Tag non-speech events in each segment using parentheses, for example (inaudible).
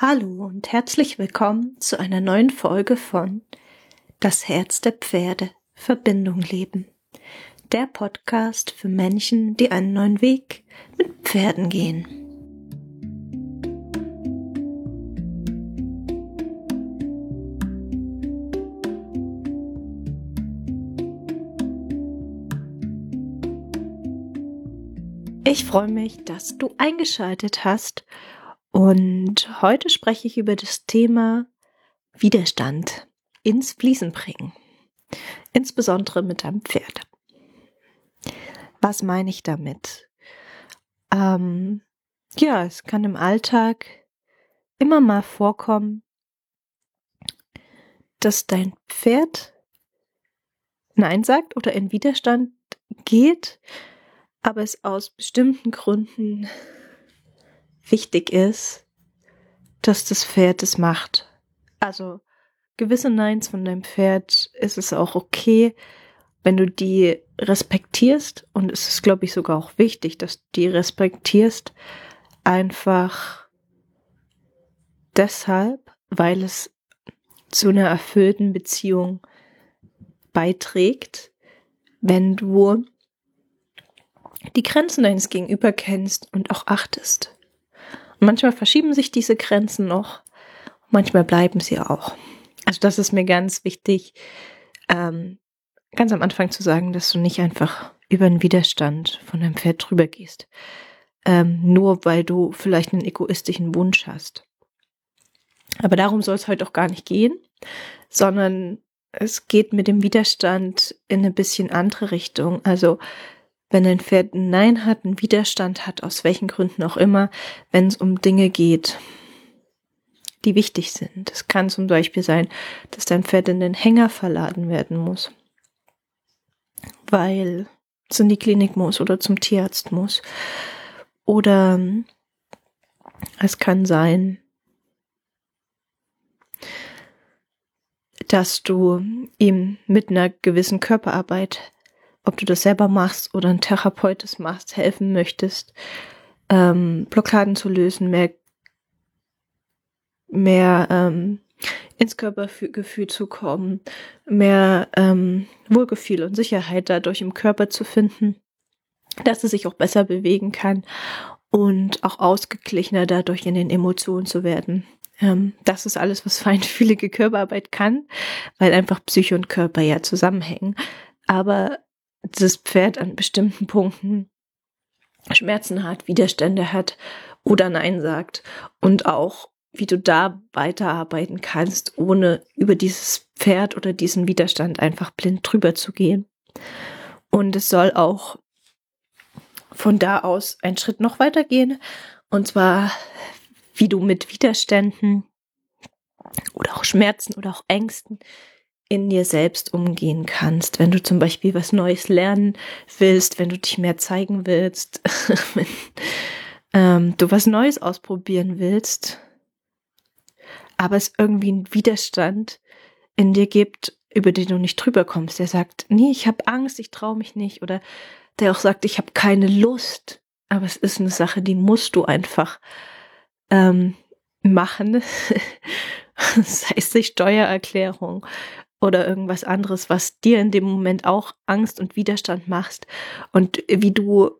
Hallo und herzlich willkommen zu einer neuen Folge von Das Herz der Pferde Verbindung leben. Der Podcast für Menschen, die einen neuen Weg mit Pferden gehen. Ich freue mich, dass du eingeschaltet hast und heute spreche ich über das Thema Widerstand ins Fließen bringen. Insbesondere mit einem Pferd. Was meine ich damit? Ähm, ja, es kann im Alltag immer mal vorkommen, dass dein Pferd Nein sagt oder in Widerstand geht, aber es aus bestimmten Gründen wichtig ist, dass das Pferd es macht. Also gewisse Neins von deinem Pferd ist es auch okay, wenn du die respektierst und es ist, glaube ich, sogar auch wichtig, dass du die respektierst, einfach deshalb, weil es zu einer erfüllten Beziehung beiträgt, wenn du die Grenzen deines Gegenüber kennst und auch achtest. Manchmal verschieben sich diese Grenzen noch, manchmal bleiben sie auch. Also das ist mir ganz wichtig, ähm, ganz am Anfang zu sagen, dass du nicht einfach über einen Widerstand von deinem Pferd drüber gehst, ähm, nur weil du vielleicht einen egoistischen Wunsch hast. Aber darum soll es heute auch gar nicht gehen, sondern es geht mit dem Widerstand in eine bisschen andere Richtung. Also wenn ein Pferd ein Nein hat, einen Widerstand hat, aus welchen Gründen auch immer, wenn es um Dinge geht, die wichtig sind. Es kann zum Beispiel sein, dass dein Pferd in den Hänger verladen werden muss, weil es in die Klinik muss oder zum Tierarzt muss. Oder es kann sein, dass du ihm mit einer gewissen Körperarbeit ob du das selber machst oder ein Therapeut das machst, helfen möchtest, ähm, Blockaden zu lösen, mehr, mehr ähm, ins Körpergefühl zu kommen, mehr ähm, Wohlgefühl und Sicherheit dadurch im Körper zu finden, dass es sich auch besser bewegen kann und auch ausgeglichener dadurch in den Emotionen zu werden. Ähm, das ist alles, was (laughs) feinfühlige Körperarbeit kann, weil einfach Psyche und Körper ja zusammenhängen. Aber das Pferd an bestimmten Punkten Schmerzen hat, Widerstände hat oder Nein sagt und auch wie du da weiterarbeiten kannst, ohne über dieses Pferd oder diesen Widerstand einfach blind drüber zu gehen. Und es soll auch von da aus einen Schritt noch weitergehen. Und zwar, wie du mit Widerständen oder auch Schmerzen oder auch Ängsten in dir selbst umgehen kannst. Wenn du zum Beispiel was Neues lernen willst, wenn du dich mehr zeigen willst, (laughs) wenn ähm, du was Neues ausprobieren willst, aber es irgendwie einen Widerstand in dir gibt, über den du nicht drüber kommst. Der sagt, nee, ich habe Angst, ich traue mich nicht. Oder der auch sagt, ich habe keine Lust. Aber es ist eine Sache, die musst du einfach ähm, machen. (laughs) sei es die Steuererklärung oder irgendwas anderes, was dir in dem Moment auch Angst und Widerstand machst und wie du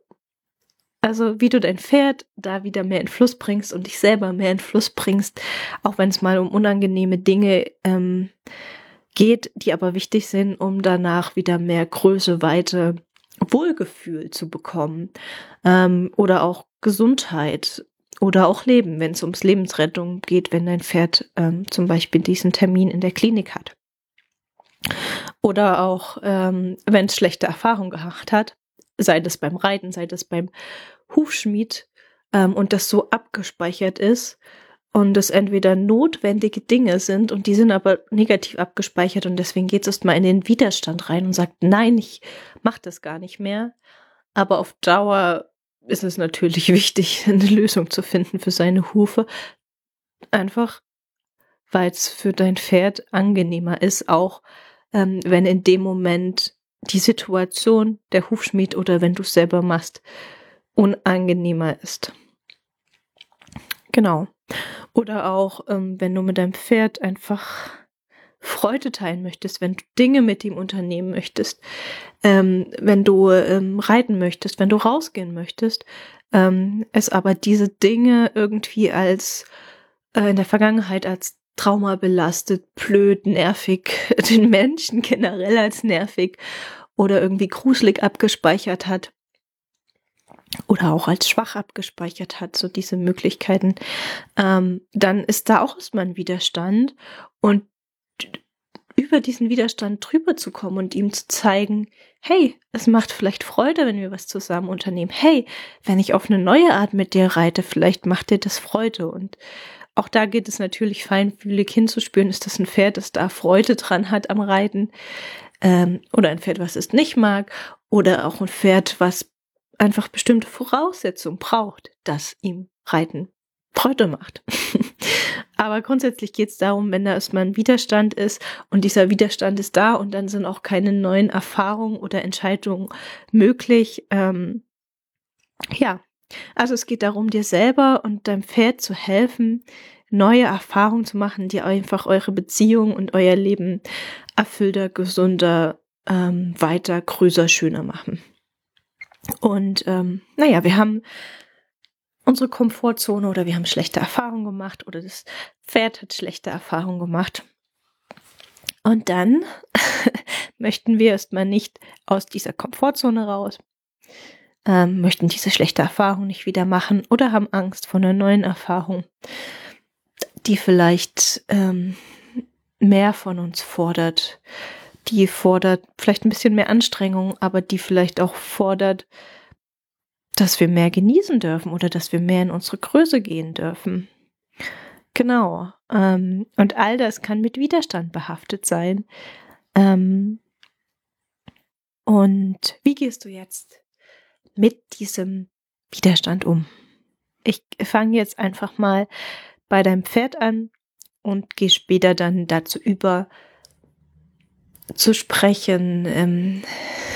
also wie du dein Pferd da wieder mehr in Fluss bringst und dich selber mehr in Fluss bringst, auch wenn es mal um unangenehme Dinge ähm, geht, die aber wichtig sind, um danach wieder mehr Größe, Weite, Wohlgefühl zu bekommen ähm, oder auch Gesundheit oder auch Leben, wenn es ums Lebensrettung geht, wenn dein Pferd ähm, zum Beispiel diesen Termin in der Klinik hat. Oder auch, ähm, wenn es schlechte Erfahrungen gemacht hat, sei das beim Reiten, sei das beim Hufschmied ähm, und das so abgespeichert ist und es entweder notwendige Dinge sind und die sind aber negativ abgespeichert und deswegen geht es erstmal in den Widerstand rein und sagt, nein, ich mach das gar nicht mehr. Aber auf Dauer ist es natürlich (laughs) wichtig, eine Lösung zu finden für seine Hufe. Einfach, weil es für dein Pferd angenehmer ist, auch ähm, wenn in dem Moment die Situation, der Hufschmied oder wenn du es selber machst, unangenehmer ist. Genau. Oder auch, ähm, wenn du mit deinem Pferd einfach Freude teilen möchtest, wenn du Dinge mit ihm unternehmen möchtest, ähm, wenn du ähm, reiten möchtest, wenn du rausgehen möchtest, ähm, es aber diese Dinge irgendwie als äh, in der Vergangenheit als Trauma belastet, blöd, nervig, (laughs) den Menschen generell als nervig oder irgendwie gruselig abgespeichert hat oder auch als schwach abgespeichert hat, so diese Möglichkeiten, ähm, dann ist da auch erstmal ein Widerstand und über diesen Widerstand drüber zu kommen und ihm zu zeigen, hey, es macht vielleicht Freude, wenn wir was zusammen unternehmen. Hey, wenn ich auf eine neue Art mit dir reite, vielleicht macht dir das Freude. Und auch da geht es natürlich feinfühlig hinzuspüren, ist das ein Pferd, das da Freude dran hat am Reiten, ähm, oder ein Pferd, was es nicht mag, oder auch ein Pferd, was einfach bestimmte Voraussetzungen braucht, dass ihm Reiten Freude macht. (laughs) Aber grundsätzlich geht es darum, wenn da erstmal ein Widerstand ist und dieser Widerstand ist da und dann sind auch keine neuen Erfahrungen oder Entscheidungen möglich. Ähm, ja, also es geht darum, dir selber und deinem Pferd zu helfen, neue Erfahrungen zu machen, die einfach eure Beziehung und euer Leben erfüllter, gesunder, ähm, weiter, größer, schöner machen. Und ähm, naja, wir haben unsere Komfortzone oder wir haben schlechte Erfahrungen gemacht oder das Pferd hat schlechte Erfahrungen gemacht. Und dann (laughs) möchten wir erstmal nicht aus dieser Komfortzone raus, ähm, möchten diese schlechte Erfahrung nicht wieder machen oder haben Angst vor einer neuen Erfahrung, die vielleicht ähm, mehr von uns fordert, die fordert vielleicht ein bisschen mehr Anstrengung, aber die vielleicht auch fordert, dass wir mehr genießen dürfen oder dass wir mehr in unsere Größe gehen dürfen. Genau. Ähm, und all das kann mit Widerstand behaftet sein. Ähm, und wie gehst du jetzt mit diesem Widerstand um? Ich fange jetzt einfach mal bei deinem Pferd an und gehe später dann dazu über, zu sprechen, ähm,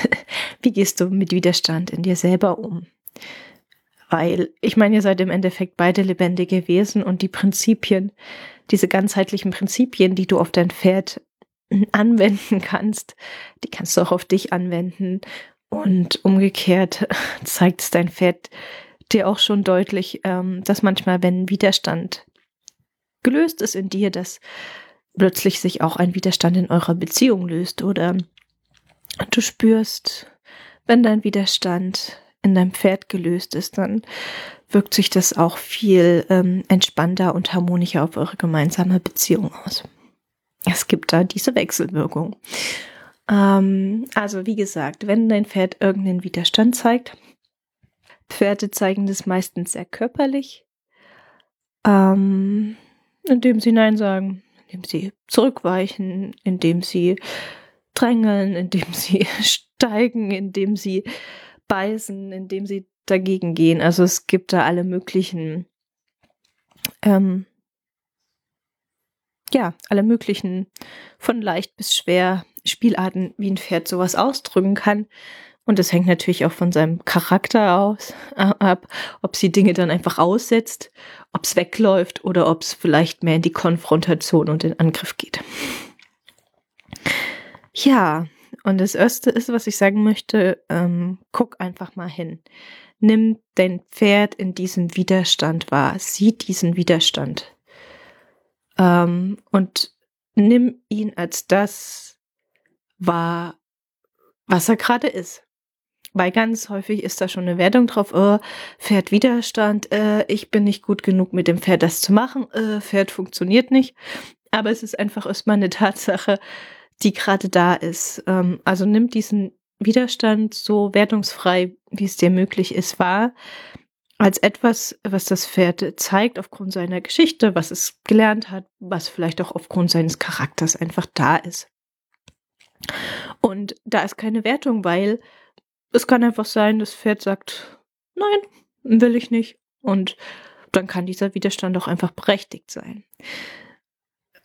(laughs) wie gehst du mit Widerstand in dir selber um? Weil ich meine, ihr seid im Endeffekt beide lebendige Wesen und die Prinzipien, diese ganzheitlichen Prinzipien, die du auf dein Pferd anwenden kannst, die kannst du auch auf dich anwenden. Und umgekehrt (laughs) zeigt es dein Pferd dir auch schon deutlich, ähm, dass manchmal, wenn Widerstand gelöst ist in dir, dass plötzlich sich auch ein Widerstand in eurer Beziehung löst oder du spürst, wenn dein Widerstand in deinem Pferd gelöst ist, dann wirkt sich das auch viel ähm, entspannter und harmonischer auf eure gemeinsame Beziehung aus. Es gibt da diese Wechselwirkung. Ähm, also wie gesagt, wenn dein Pferd irgendeinen Widerstand zeigt, Pferde zeigen das meistens sehr körperlich, ähm, indem sie Nein sagen, indem sie zurückweichen, indem sie drängeln, (laughs) indem sie steigen, indem sie beißen, indem sie dagegen gehen. Also es gibt da alle möglichen, ähm, ja, alle möglichen von leicht bis schwer Spielarten, wie ein Pferd sowas ausdrücken kann. Und das hängt natürlich auch von seinem Charakter aus äh, ab, ob sie Dinge dann einfach aussetzt, ob es wegläuft oder ob es vielleicht mehr in die Konfrontation und den Angriff geht. Ja, und das Erste ist, was ich sagen möchte, ähm, guck einfach mal hin. Nimm dein Pferd in diesem Widerstand wahr. Sieh diesen Widerstand. Ähm, und nimm ihn als das wahr, was er gerade ist. Weil ganz häufig ist da schon eine Wertung drauf, oh, Pferd Widerstand, äh, ich bin nicht gut genug mit dem Pferd das zu machen, äh, Pferd funktioniert nicht. Aber es ist einfach erstmal eine Tatsache, die gerade da ist. Ähm, also nimm diesen Widerstand so wertungsfrei, wie es dir möglich ist, wahr, als etwas, was das Pferd zeigt aufgrund seiner Geschichte, was es gelernt hat, was vielleicht auch aufgrund seines Charakters einfach da ist. Und da ist keine Wertung, weil es kann einfach sein, das Pferd sagt, nein, will ich nicht. Und dann kann dieser Widerstand auch einfach berechtigt sein.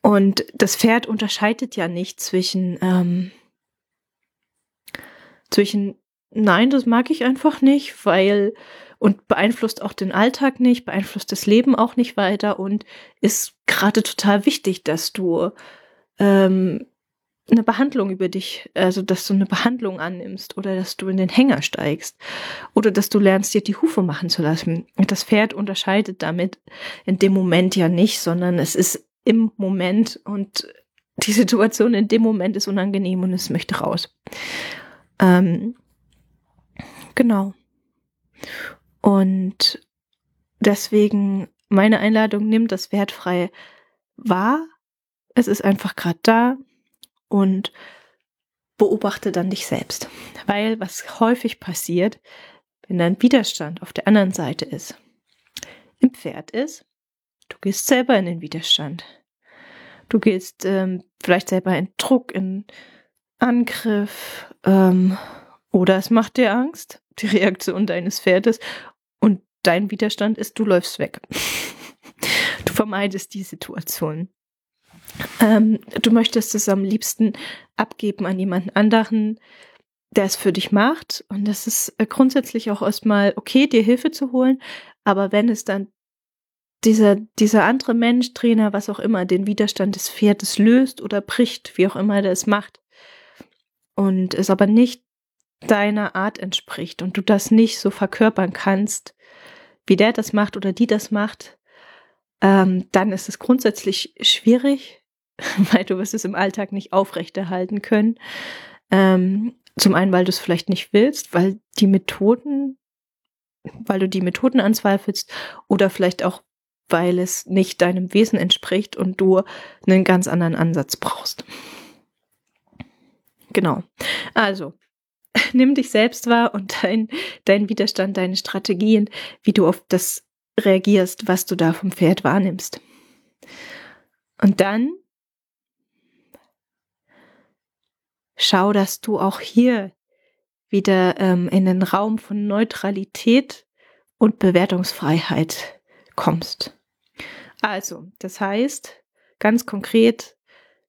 Und das Pferd unterscheidet ja nicht zwischen, ähm, zwischen nein, das mag ich einfach nicht, weil und beeinflusst auch den Alltag nicht, beeinflusst das Leben auch nicht weiter und ist gerade total wichtig, dass du ähm, eine Behandlung über dich, also dass du eine Behandlung annimmst oder dass du in den Hänger steigst oder dass du lernst, dir die Hufe machen zu lassen. Das Pferd unterscheidet damit in dem Moment ja nicht, sondern es ist im Moment und die Situation in dem Moment ist unangenehm und es möchte raus. Ähm, genau. Und deswegen meine Einladung nimmt das wertfrei wahr. Es ist einfach gerade da und beobachte dann dich selbst. Weil was häufig passiert, wenn dein Widerstand auf der anderen Seite ist, im Pferd ist, du gehst selber in den Widerstand. Du gehst ähm, vielleicht selber in Druck, in Angriff ähm, oder es macht dir Angst, die Reaktion deines Pferdes und dein Widerstand ist, du läufst weg. (laughs) du vermeidest die Situation. Ähm, du möchtest es am liebsten abgeben an jemanden anderen, der es für dich macht. Und das ist äh, grundsätzlich auch erstmal okay, dir Hilfe zu holen. Aber wenn es dann dieser, dieser andere Mensch, Trainer, was auch immer, den Widerstand des Pferdes löst oder bricht, wie auch immer der es macht, und es aber nicht deiner Art entspricht und du das nicht so verkörpern kannst, wie der das macht oder die das macht, ähm, dann ist es grundsätzlich schwierig, (laughs) weil du wirst es im Alltag nicht aufrechterhalten können. Ähm, zum einen, weil du es vielleicht nicht willst, weil die Methoden, weil du die Methoden anzweifelst oder vielleicht auch, weil es nicht deinem Wesen entspricht und du einen ganz anderen Ansatz brauchst. Genau. Also, (laughs) nimm dich selbst wahr und dein, dein Widerstand, deine Strategien, wie du auf das reagierst, was du da vom Pferd wahrnimmst. Und dann schau, dass du auch hier wieder ähm, in den Raum von Neutralität und Bewertungsfreiheit kommst. Also, das heißt, ganz konkret,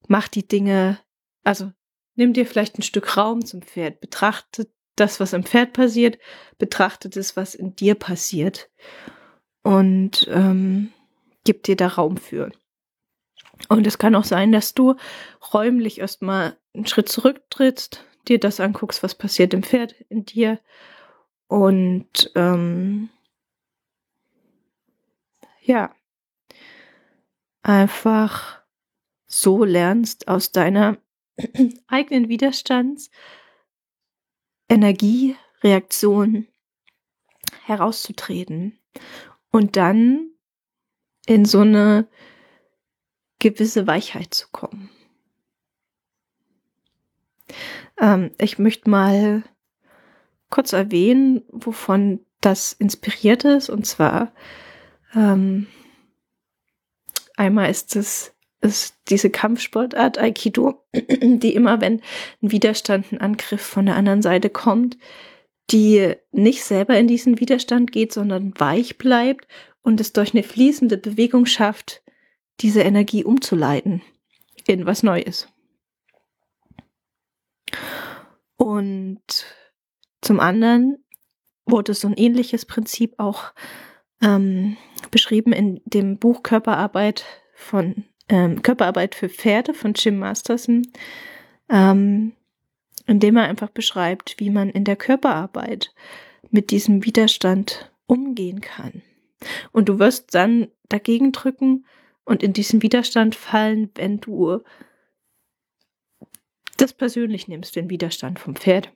mach die Dinge, also nimm dir vielleicht ein Stück Raum zum Pferd, betrachte das, was im Pferd passiert, betrachte das, was in dir passiert und ähm, gib dir da Raum für. Und es kann auch sein, dass du räumlich erstmal einen Schritt zurücktrittst, dir das anguckst, was passiert im Pferd in dir. Und ähm, ja, einfach so lernst aus deiner (clears throat) eigenen Widerstands Energiereaktion herauszutreten. Und dann in so eine gewisse Weichheit zu kommen. Ähm, ich möchte mal kurz erwähnen, wovon das inspiriert ist. Und zwar ähm, einmal ist es ist diese Kampfsportart Aikido, (clears throat) die immer, wenn ein Widerstand, ein Angriff von der anderen Seite kommt, die nicht selber in diesen Widerstand geht, sondern weich bleibt und es durch eine fließende Bewegung schafft, diese Energie umzuleiten in was Neues. Und zum anderen wurde so ein ähnliches Prinzip auch ähm, beschrieben in dem Buch Körperarbeit von ähm, Körperarbeit für Pferde von Jim Masterson, ähm, in dem er einfach beschreibt, wie man in der Körperarbeit mit diesem Widerstand umgehen kann. Und du wirst dann dagegen drücken und in diesen Widerstand fallen, wenn du das persönlich nimmst, den Widerstand vom Pferd.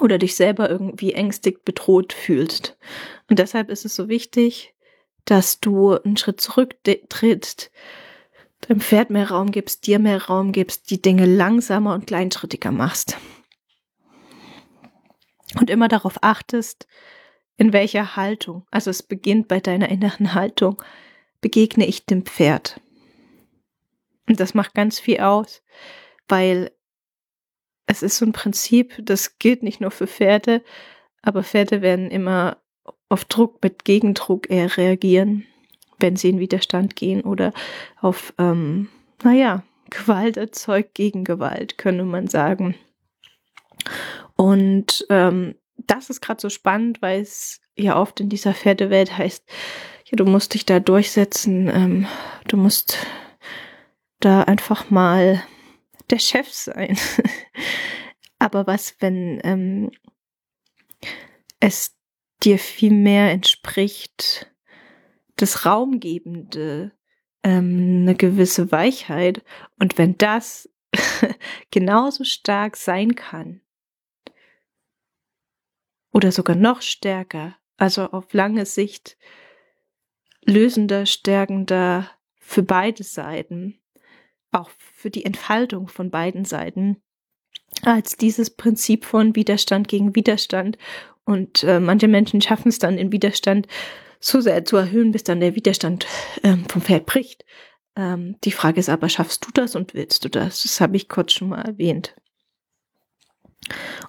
Oder dich selber irgendwie ängstigt, bedroht fühlst. Und deshalb ist es so wichtig, dass du einen Schritt zurücktrittst, deinem Pferd mehr Raum gibst, dir mehr Raum gibst, die Dinge langsamer und kleinschrittiger machst. Und immer darauf achtest, in welcher Haltung, also es beginnt bei deiner inneren Haltung, begegne ich dem Pferd. Und das macht ganz viel aus, weil es ist so ein Prinzip, das gilt nicht nur für Pferde, aber Pferde werden immer auf Druck mit Gegendruck eher reagieren, wenn sie in Widerstand gehen oder auf, ähm, naja, Gewalt erzeugt Gegengewalt, könnte man sagen. Und ähm, das ist gerade so spannend, weil es ja oft in dieser Pferdewelt heißt, du musst dich da durchsetzen, ähm, du musst da einfach mal der Chef sein. (laughs) Aber was, wenn ähm, es dir viel mehr entspricht, das Raumgebende, ähm, eine gewisse Weichheit. Und wenn das (laughs) genauso stark sein kann, oder sogar noch stärker, also auf lange Sicht lösender, stärkender für beide Seiten, auch für die Entfaltung von beiden Seiten, als dieses Prinzip von Widerstand gegen Widerstand. Und äh, manche Menschen schaffen es dann, den Widerstand so sehr zu erhöhen, bis dann der Widerstand ähm, vom Pferd bricht. Ähm, die Frage ist aber, schaffst du das und willst du das? Das habe ich kurz schon mal erwähnt.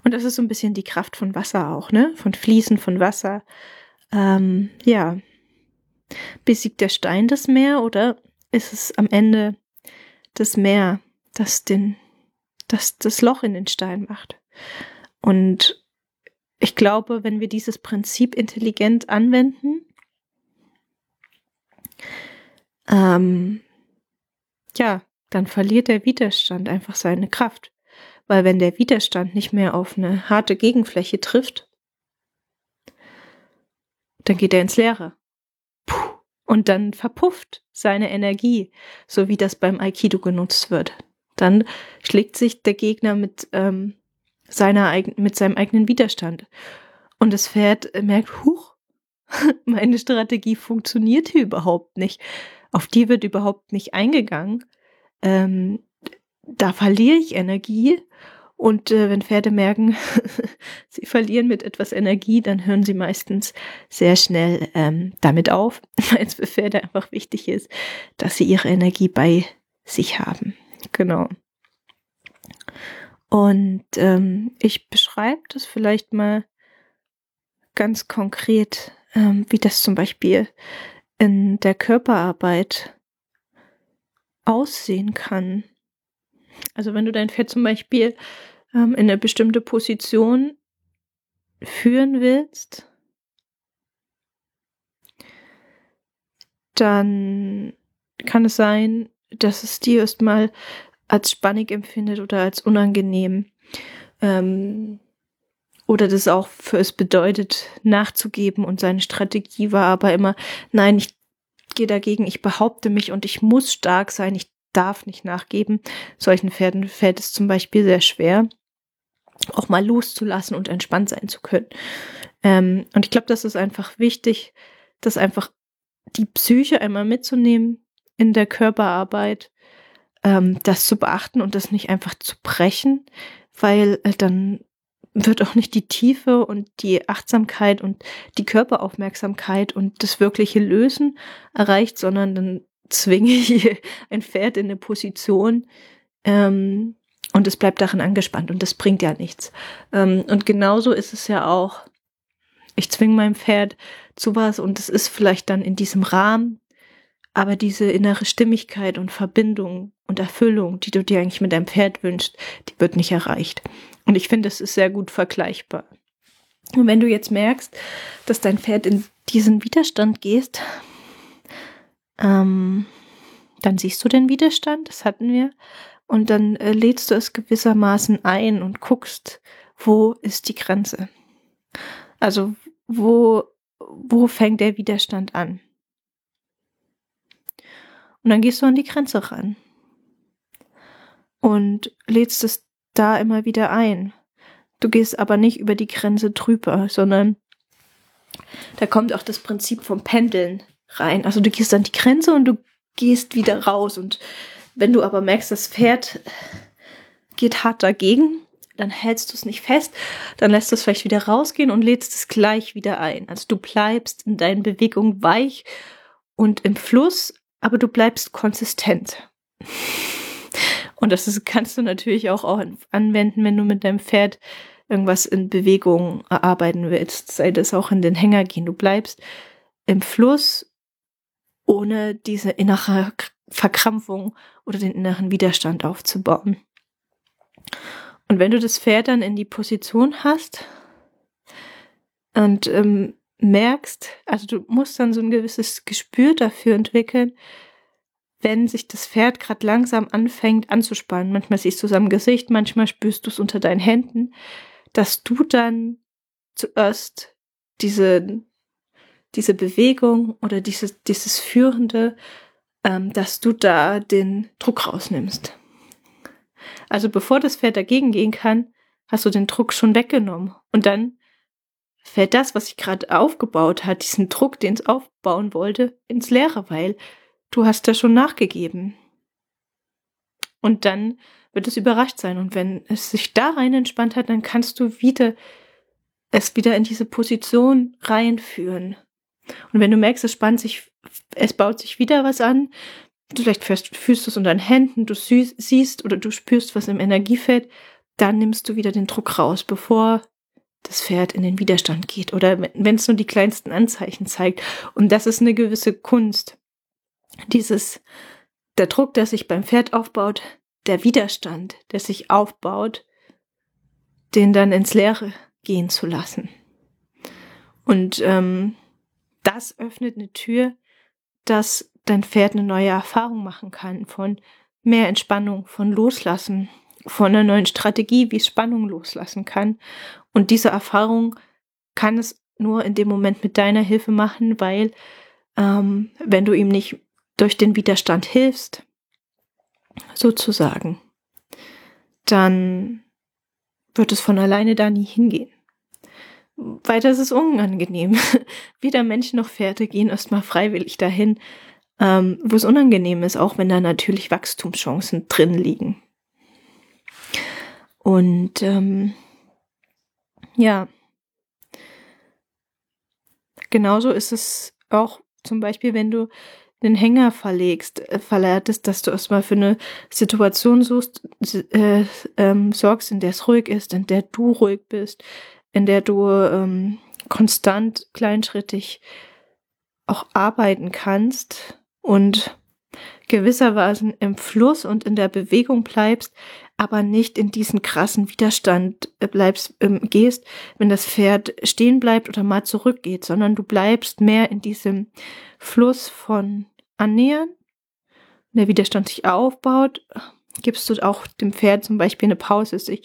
Und das ist so ein bisschen die Kraft von Wasser auch, ne? Von Fließen von Wasser. Ähm, ja. Besiegt der Stein das Meer oder ist es am Ende das Meer, das den, das das Loch in den Stein macht? Und ich glaube, wenn wir dieses Prinzip intelligent anwenden, ähm, ja, dann verliert der Widerstand einfach seine Kraft. Weil wenn der Widerstand nicht mehr auf eine harte Gegenfläche trifft, dann geht er ins Leere. Und dann verpufft seine Energie, so wie das beim Aikido genutzt wird. Dann schlägt sich der Gegner mit, ähm, seiner, mit seinem eigenen Widerstand. Und das Pferd merkt, huch, (laughs) meine Strategie funktioniert hier überhaupt nicht. Auf die wird überhaupt nicht eingegangen. Ähm, da verliere ich Energie. Und äh, wenn Pferde merken, (laughs) sie verlieren mit etwas Energie, dann hören sie meistens sehr schnell ähm, damit auf, (laughs) weil es für Pferde einfach wichtig ist, dass sie ihre Energie bei sich haben. Genau. Und ähm, ich beschreibe das vielleicht mal ganz konkret, ähm, wie das zum Beispiel in der Körperarbeit aussehen kann. Also wenn du dein Pferd zum Beispiel ähm, in eine bestimmte Position führen willst, dann kann es sein, dass es dir erstmal als spannig empfindet oder als unangenehm. Ähm, oder das auch für es bedeutet, nachzugeben und seine Strategie war aber immer, nein, ich gehe dagegen, ich behaupte mich und ich muss stark sein, ich darf nicht nachgeben. Solchen Pferden fällt es zum Beispiel sehr schwer, auch mal loszulassen und entspannt sein zu können. Ähm, und ich glaube, das ist einfach wichtig, das einfach die Psyche einmal mitzunehmen in der Körperarbeit, ähm, das zu beachten und das nicht einfach zu brechen, weil äh, dann wird auch nicht die Tiefe und die Achtsamkeit und die Körperaufmerksamkeit und das wirkliche Lösen erreicht, sondern dann zwinge ich (laughs) ein Pferd in eine Position ähm, und es bleibt darin angespannt und das bringt ja nichts. Ähm, und genauso ist es ja auch, ich zwinge mein Pferd zu was und es ist vielleicht dann in diesem Rahmen, aber diese innere Stimmigkeit und Verbindung und Erfüllung, die du dir eigentlich mit deinem Pferd wünschst, die wird nicht erreicht. Und ich finde, es ist sehr gut vergleichbar. Und wenn du jetzt merkst, dass dein Pferd in diesen Widerstand gehst, ähm, dann siehst du den Widerstand, das hatten wir, und dann äh, lädst du es gewissermaßen ein und guckst, wo ist die Grenze. Also wo, wo fängt der Widerstand an? Und dann gehst du an die Grenze ran und lädst es da immer wieder ein. Du gehst aber nicht über die Grenze drüber, sondern da kommt auch das Prinzip vom Pendeln rein. Also du gehst an die Grenze und du gehst wieder raus. Und wenn du aber merkst, das Pferd geht hart dagegen, dann hältst du es nicht fest, dann lässt du es vielleicht wieder rausgehen und lädst es gleich wieder ein. Also du bleibst in deinen Bewegungen weich und im Fluss, aber du bleibst konsistent. Und das ist, kannst du natürlich auch, anwenden, wenn du mit deinem Pferd irgendwas in Bewegung erarbeiten willst. Sei das auch in den Hänger gehen. Du bleibst im Fluss ohne diese innere Verkrampfung oder den inneren Widerstand aufzubauen. Und wenn du das Pferd dann in die Position hast und ähm, merkst, also du musst dann so ein gewisses Gespür dafür entwickeln, wenn sich das Pferd gerade langsam anfängt anzuspannen. Manchmal siehst du es am Gesicht, manchmal spürst du es unter deinen Händen, dass du dann zuerst diese, diese Bewegung oder dieses, dieses Führende, ähm, dass du da den Druck rausnimmst. Also bevor das Pferd dagegen gehen kann, hast du den Druck schon weggenommen. Und dann fällt das, was sich gerade aufgebaut hat, diesen Druck, den es aufbauen wollte, ins Leere, weil du hast da schon nachgegeben. Und dann wird es überrascht sein. Und wenn es sich da rein entspannt hat, dann kannst du wieder es wieder in diese Position reinführen. Und wenn du merkst, es spannt sich, es baut sich wieder was an, du vielleicht fühlst, fühlst es unter den Händen, du siehst oder du spürst was im Energiefeld, dann nimmst du wieder den Druck raus, bevor das Pferd in den Widerstand geht oder wenn es nur die kleinsten Anzeichen zeigt. Und das ist eine gewisse Kunst. Dieses, der Druck, der sich beim Pferd aufbaut, der Widerstand, der sich aufbaut, den dann ins Leere gehen zu lassen. Und ähm, das öffnet eine Tür, dass dein Pferd eine neue Erfahrung machen kann von mehr Entspannung, von Loslassen, von einer neuen Strategie, wie es Spannung loslassen kann. Und diese Erfahrung kann es nur in dem Moment mit deiner Hilfe machen, weil ähm, wenn du ihm nicht durch den Widerstand hilfst, sozusagen, dann wird es von alleine da nie hingehen. Weiter ist es unangenehm. (laughs) Weder Menschen noch Pferde gehen erstmal freiwillig dahin, ähm, wo es unangenehm ist, auch wenn da natürlich Wachstumschancen drin liegen. Und ähm, ja, genauso ist es auch zum Beispiel, wenn du den Hänger verlegst, äh, verleitest, dass du erstmal für eine Situation suchst, äh, ähm, sorgst, in der es ruhig ist, in der du ruhig bist, in der du ähm, konstant, kleinschrittig auch arbeiten kannst und gewisserweise im Fluss und in der Bewegung bleibst, aber nicht in diesen krassen Widerstand äh, bleibst, ähm, gehst, wenn das Pferd stehen bleibt oder mal zurückgeht, sondern du bleibst mehr in diesem Fluss von Annähern. Der Widerstand sich aufbaut, gibst du auch dem Pferd zum Beispiel eine Pause, sich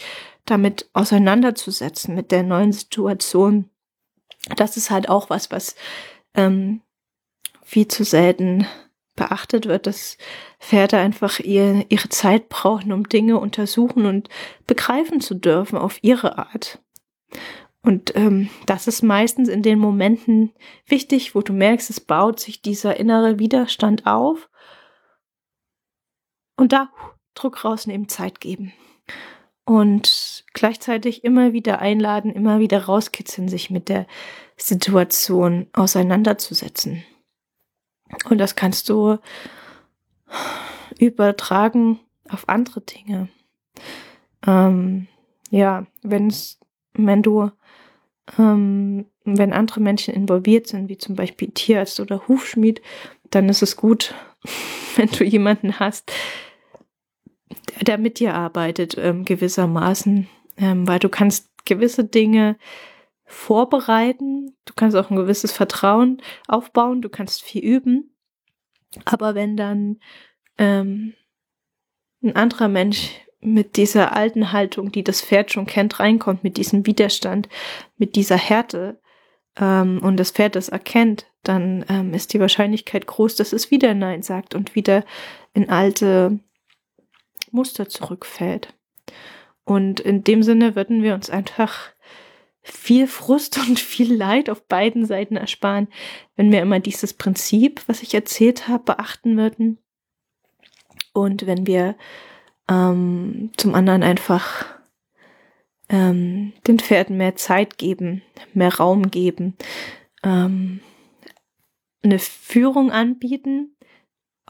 damit auseinanderzusetzen mit der neuen Situation. Das ist halt auch was, was ähm, viel zu selten beachtet wird, dass Pferde einfach ihr, ihre Zeit brauchen, um Dinge untersuchen und begreifen zu dürfen auf ihre Art. Und ähm, das ist meistens in den Momenten wichtig, wo du merkst, es baut sich dieser innere Widerstand auf. Und da Druck rausnehmen, Zeit geben. Und gleichzeitig immer wieder einladen, immer wieder rauskitzeln, sich mit der Situation auseinanderzusetzen. Und das kannst du übertragen auf andere Dinge. Ähm, ja, wenn's, wenn du, ähm, wenn andere Menschen involviert sind, wie zum Beispiel Tierarzt oder Hufschmied, dann ist es gut, (laughs) wenn du jemanden hast, der, mit dir arbeitet, ähm, gewissermaßen, ähm, weil du kannst gewisse Dinge vorbereiten, du kannst auch ein gewisses Vertrauen aufbauen, du kannst viel üben. Aber wenn dann ähm, ein anderer Mensch mit dieser alten Haltung, die das Pferd schon kennt, reinkommt, mit diesem Widerstand, mit dieser Härte ähm, und das Pferd das erkennt, dann ähm, ist die Wahrscheinlichkeit groß, dass es wieder Nein sagt und wieder in alte Muster zurückfällt. Und in dem Sinne würden wir uns einfach viel Frust (laughs) und viel Leid auf beiden Seiten ersparen, wenn wir immer dieses Prinzip, was ich erzählt habe, beachten würden. Und wenn wir ähm, zum anderen einfach ähm, den Pferden mehr Zeit geben, mehr Raum geben, ähm, eine Führung anbieten,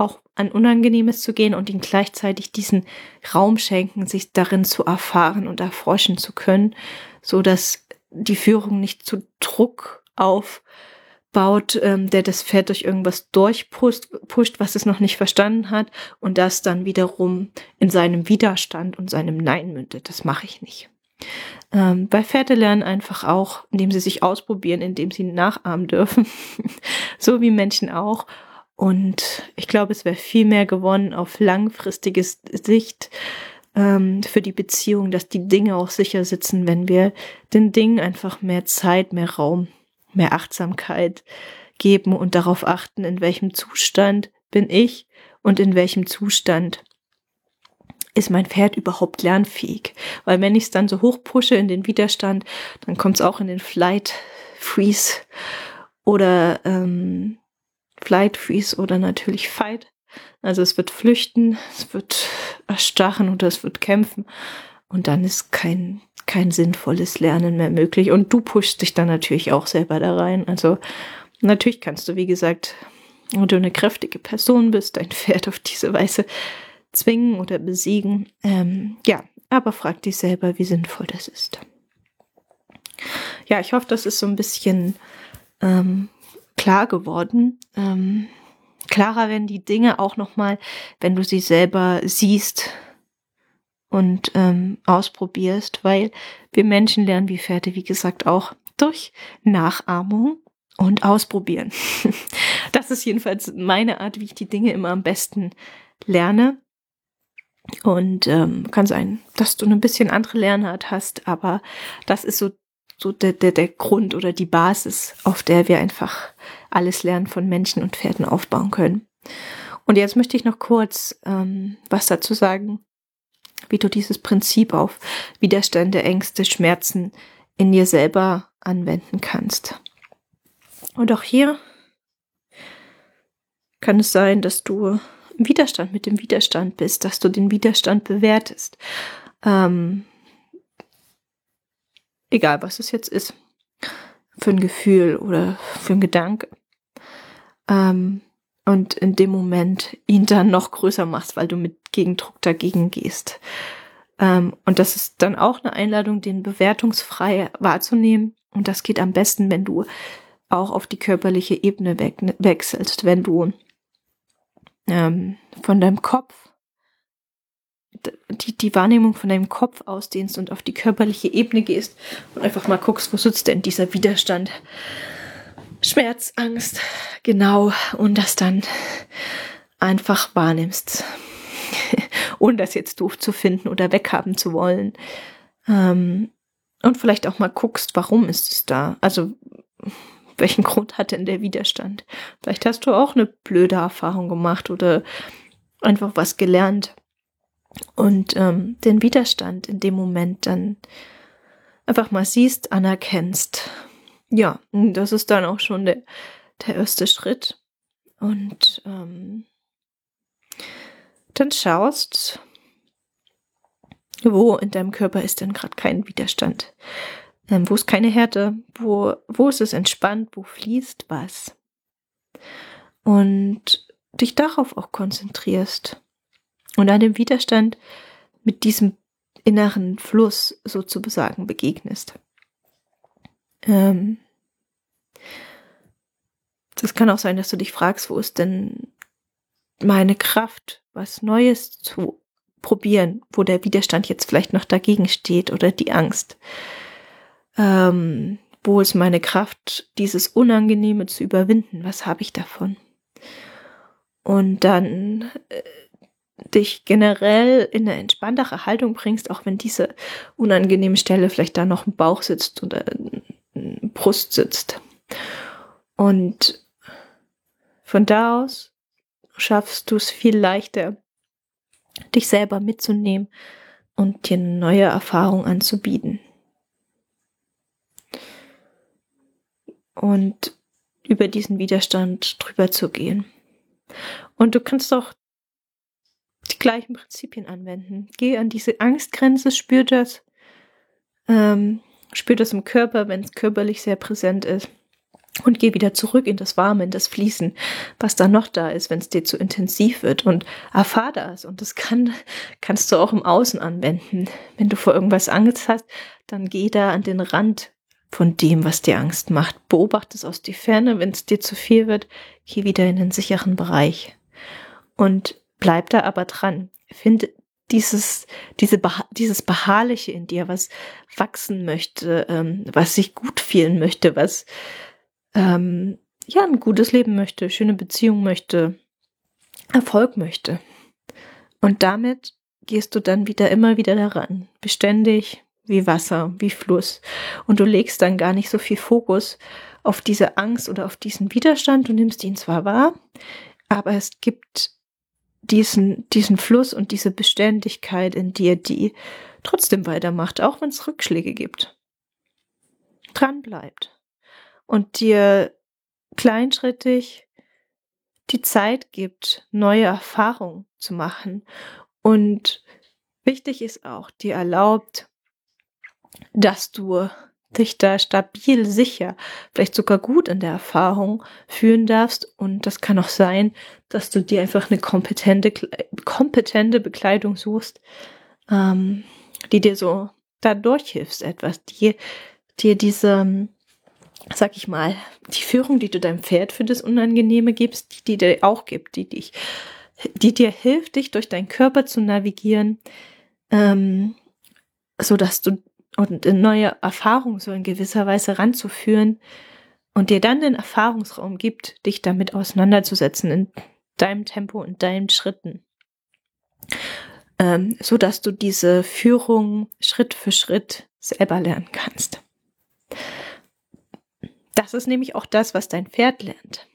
auch an Unangenehmes zu gehen und ihnen gleichzeitig diesen Raum schenken, sich darin zu erfahren und erforschen zu können, so dass die Führung nicht zu Druck auf baut, ähm, der das Pferd durch irgendwas durchpusht, pusht, was es noch nicht verstanden hat und das dann wiederum in seinem Widerstand und seinem Nein mündet. Das mache ich nicht. Ähm, bei Pferde lernen einfach auch, indem sie sich ausprobieren, indem sie nachahmen dürfen, (laughs) so wie Menschen auch. Und ich glaube, es wäre viel mehr gewonnen auf langfristige Sicht ähm, für die Beziehung, dass die Dinge auch sicher sitzen, wenn wir den Dingen einfach mehr Zeit, mehr Raum mehr Achtsamkeit geben und darauf achten, in welchem Zustand bin ich und in welchem Zustand ist mein Pferd überhaupt lernfähig. Weil wenn ich es dann so hoch pushe in den Widerstand, dann kommt es auch in den Flight Freeze oder ähm, Flight Freeze oder natürlich Fight. Also es wird flüchten, es wird erstarren oder es wird kämpfen und dann ist kein kein sinnvolles Lernen mehr möglich. Und du pushst dich dann natürlich auch selber da rein. Also natürlich kannst du, wie gesagt, wenn du eine kräftige Person bist, dein Pferd auf diese Weise zwingen oder besiegen. Ähm, ja, aber frag dich selber, wie sinnvoll das ist. Ja, ich hoffe, das ist so ein bisschen ähm, klar geworden. Ähm, klarer werden die Dinge auch nochmal, wenn du sie selber siehst, und ähm, ausprobierst, weil wir Menschen lernen wie Pferde, wie gesagt, auch durch Nachahmung und Ausprobieren. (laughs) das ist jedenfalls meine Art, wie ich die Dinge immer am besten lerne. Und ähm, kann sein, dass du eine bisschen andere Lernart hast, aber das ist so, so der, der, der Grund oder die Basis, auf der wir einfach alles Lernen von Menschen und Pferden aufbauen können. Und jetzt möchte ich noch kurz ähm, was dazu sagen, wie du dieses Prinzip auf Widerstände, Ängste, Schmerzen in dir selber anwenden kannst. Und auch hier kann es sein, dass du im Widerstand mit dem Widerstand bist, dass du den Widerstand bewertest. Ähm, egal, was es jetzt ist. Für ein Gefühl oder für ein Gedanke. Ähm, und in dem Moment ihn dann noch größer machst, weil du mit Gegendruck dagegen gehst. Ähm, und das ist dann auch eine Einladung, den bewertungsfrei wahrzunehmen. Und das geht am besten, wenn du auch auf die körperliche Ebene we wechselst, wenn du ähm, von deinem Kopf die, die Wahrnehmung von deinem Kopf ausdehnst und auf die körperliche Ebene gehst und einfach mal guckst, wo sitzt denn dieser Widerstand? Schmerz, Angst, genau, und das dann einfach wahrnimmst, (laughs) ohne das jetzt doof zu finden oder weghaben zu wollen. Ähm, und vielleicht auch mal guckst, warum ist es da? Also, welchen Grund hat denn der Widerstand? Vielleicht hast du auch eine blöde Erfahrung gemacht oder einfach was gelernt und ähm, den Widerstand in dem Moment dann einfach mal siehst, anerkennst ja, das ist dann auch schon der, der erste Schritt. Und ähm, dann schaust, wo in deinem Körper ist denn gerade kein Widerstand? Ähm, wo ist keine Härte? Wo, wo ist es entspannt? Wo fließt was? Und dich darauf auch konzentrierst und an dem Widerstand mit diesem inneren Fluss sozusagen begegnest. Ähm, das kann auch sein, dass du dich fragst, wo ist denn meine Kraft, was Neues zu probieren, wo der Widerstand jetzt vielleicht noch dagegen steht oder die Angst. Ähm, wo ist meine Kraft, dieses Unangenehme zu überwinden? Was habe ich davon? Und dann äh, dich generell in eine entspanntere Haltung bringst, auch wenn diese unangenehme Stelle vielleicht da noch im Bauch sitzt oder Brust sitzt. Und von da aus schaffst du es viel leichter, dich selber mitzunehmen und dir eine neue Erfahrung anzubieten. Und über diesen Widerstand drüber zu gehen. Und du kannst auch gleichen Prinzipien anwenden. Geh an diese Angstgrenze, spür das, ähm, spür das im Körper, wenn es körperlich sehr präsent ist. Und geh wieder zurück in das Warme, in das Fließen, was da noch da ist, wenn es dir zu intensiv wird. Und erfahr das. Und das kann, kannst du auch im Außen anwenden. Wenn du vor irgendwas Angst hast, dann geh da an den Rand von dem, was dir Angst macht. Beobachte es aus die Ferne. Wenn es dir zu viel wird, geh wieder in den sicheren Bereich. Und bleib da aber dran. Finde dieses, diese, dieses Beharrliche in dir, was wachsen möchte, ähm, was sich gut fühlen möchte, was ähm, ja ein gutes Leben möchte, schöne Beziehung möchte, Erfolg möchte. Und damit gehst du dann wieder immer wieder daran, beständig wie Wasser, wie Fluss. Und du legst dann gar nicht so viel Fokus auf diese Angst oder auf diesen Widerstand. Du nimmst ihn zwar wahr, aber es gibt diesen, diesen Fluss und diese Beständigkeit in dir, die trotzdem weitermacht, auch wenn es Rückschläge gibt. Dran bleibt. Und dir kleinschrittig die Zeit gibt, neue Erfahrungen zu machen. Und wichtig ist auch, dir erlaubt, dass du dich da stabil, sicher, vielleicht sogar gut in der Erfahrung fühlen darfst. Und das kann auch sein, dass du dir einfach eine kompetente, kompetente Bekleidung suchst, ähm, die dir so da durchhilfst, etwas, die dir diese, sag ich mal, die Führung, die du deinem Pferd für das Unangenehme gibst, die, die dir auch gibt, die dich, die dir hilft, dich durch deinen Körper zu navigieren, ähm, so dass du und eine neue Erfahrung so in gewisser Weise ranzuführen und dir dann den Erfahrungsraum gibt, dich damit auseinanderzusetzen in deinem Tempo und deinen Schritten, ähm, so dass du diese Führung Schritt für Schritt selber lernen kannst. Das ist nämlich auch das, was dein Pferd lernt.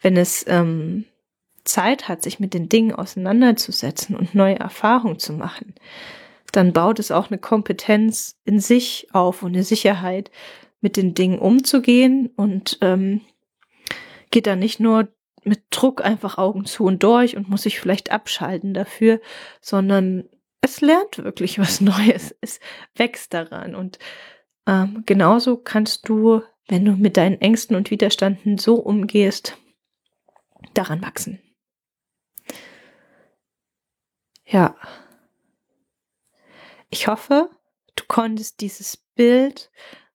Wenn es ähm, Zeit hat, sich mit den Dingen auseinanderzusetzen und neue Erfahrungen zu machen, dann baut es auch eine Kompetenz in sich auf und eine Sicherheit, mit den Dingen umzugehen und ähm, geht dann nicht nur mit Druck einfach Augen zu und durch und muss sich vielleicht abschalten dafür, sondern es lernt wirklich was (laughs) Neues, es wächst daran und ähm, genauso kannst du, wenn du mit deinen Ängsten und Widerstanden so umgehst, daran wachsen. Ja. Ich hoffe, du konntest dieses Bild,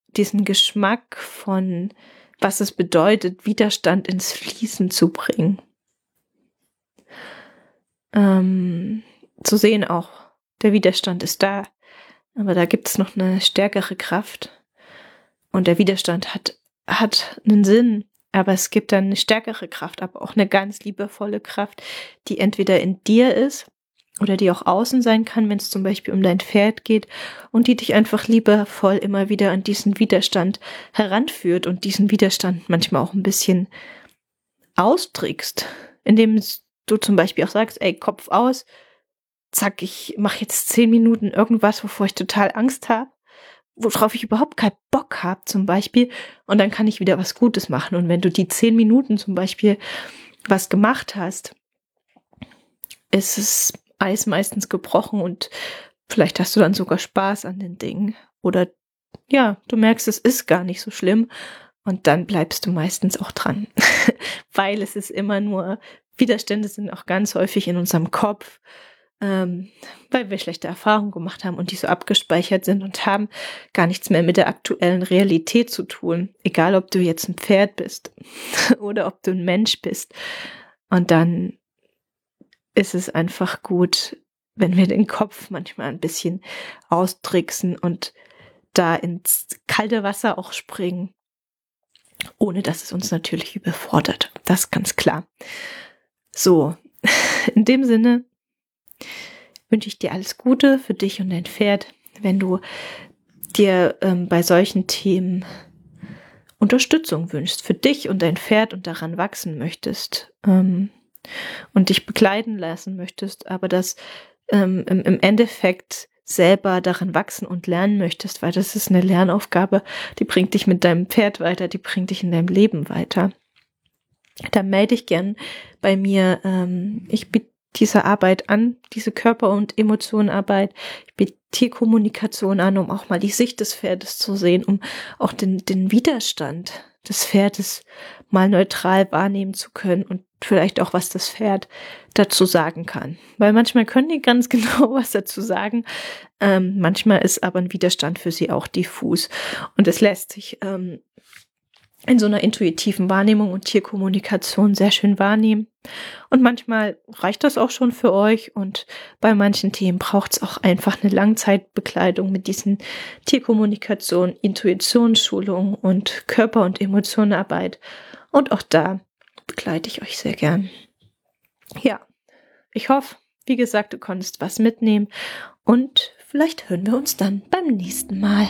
diesen Geschmack von was es bedeutet, Widerstand ins Fließen zu bringen. Ähm, zu sehen auch, der Widerstand ist da, aber da gibt es noch eine stärkere Kraft. Und der Widerstand hat, hat einen Sinn, aber es gibt dann eine stärkere Kraft, aber auch eine ganz liebevolle Kraft, die entweder in dir ist oder die auch außen sein kann, wenn es zum Beispiel um dein Pferd geht und die dich einfach liebevoll immer wieder an diesen Widerstand heranführt und diesen Widerstand manchmal auch ein bisschen austrickst, indem du zum Beispiel auch sagst, ey, Kopf aus, zack, ich mache jetzt zehn Minuten irgendwas, wovor ich total Angst habe, worauf ich überhaupt keinen Bock habe zum Beispiel und dann kann ich wieder was Gutes machen. Und wenn du die zehn Minuten zum Beispiel was gemacht hast, ist es Eis meistens gebrochen und vielleicht hast du dann sogar Spaß an den Dingen. Oder ja, du merkst, es ist gar nicht so schlimm und dann bleibst du meistens auch dran. (laughs) Weil es ist immer nur, Widerstände sind auch ganz häufig in unserem Kopf, ähm, weil wir schlechte Erfahrungen gemacht haben und die so abgespeichert sind und haben gar nichts mehr mit der aktuellen Realität zu tun. Egal, ob du jetzt ein Pferd bist (laughs) oder ob du ein Mensch bist. Und dann ist es einfach gut, wenn wir den Kopf manchmal ein bisschen austricksen und da ins kalte Wasser auch springen, ohne dass es uns natürlich überfordert. Das ganz klar. So, (laughs) in dem Sinne wünsche ich dir alles Gute für dich und dein Pferd, wenn du dir ähm, bei solchen Themen Unterstützung wünschst, für dich und dein Pferd und daran wachsen möchtest. Ähm, und dich begleiten lassen möchtest, aber das ähm, im, im Endeffekt selber daran wachsen und lernen möchtest, weil das ist eine Lernaufgabe, die bringt dich mit deinem Pferd weiter, die bringt dich in deinem Leben weiter. Dann melde dich gern bei mir. Ähm, ich biete diese Arbeit an, diese Körper- und Emotionenarbeit. Ich biete Tierkommunikation an, um auch mal die Sicht des Pferdes zu sehen, um auch den, den Widerstand des Pferdes mal neutral wahrnehmen zu können und vielleicht auch, was das Pferd dazu sagen kann. Weil manchmal können die ganz (laughs) genau was dazu sagen. Ähm, manchmal ist aber ein Widerstand für sie auch diffus. Und es lässt sich ähm, in so einer intuitiven Wahrnehmung und Tierkommunikation sehr schön wahrnehmen. Und manchmal reicht das auch schon für euch und bei manchen Themen braucht es auch einfach eine Langzeitbekleidung mit diesen Tierkommunikation, Intuitionsschulung und Körper- und Emotionenarbeit. Und auch da begleite ich euch sehr gern. Ja, ich hoffe, wie gesagt, du konntest was mitnehmen und vielleicht hören wir uns dann beim nächsten Mal.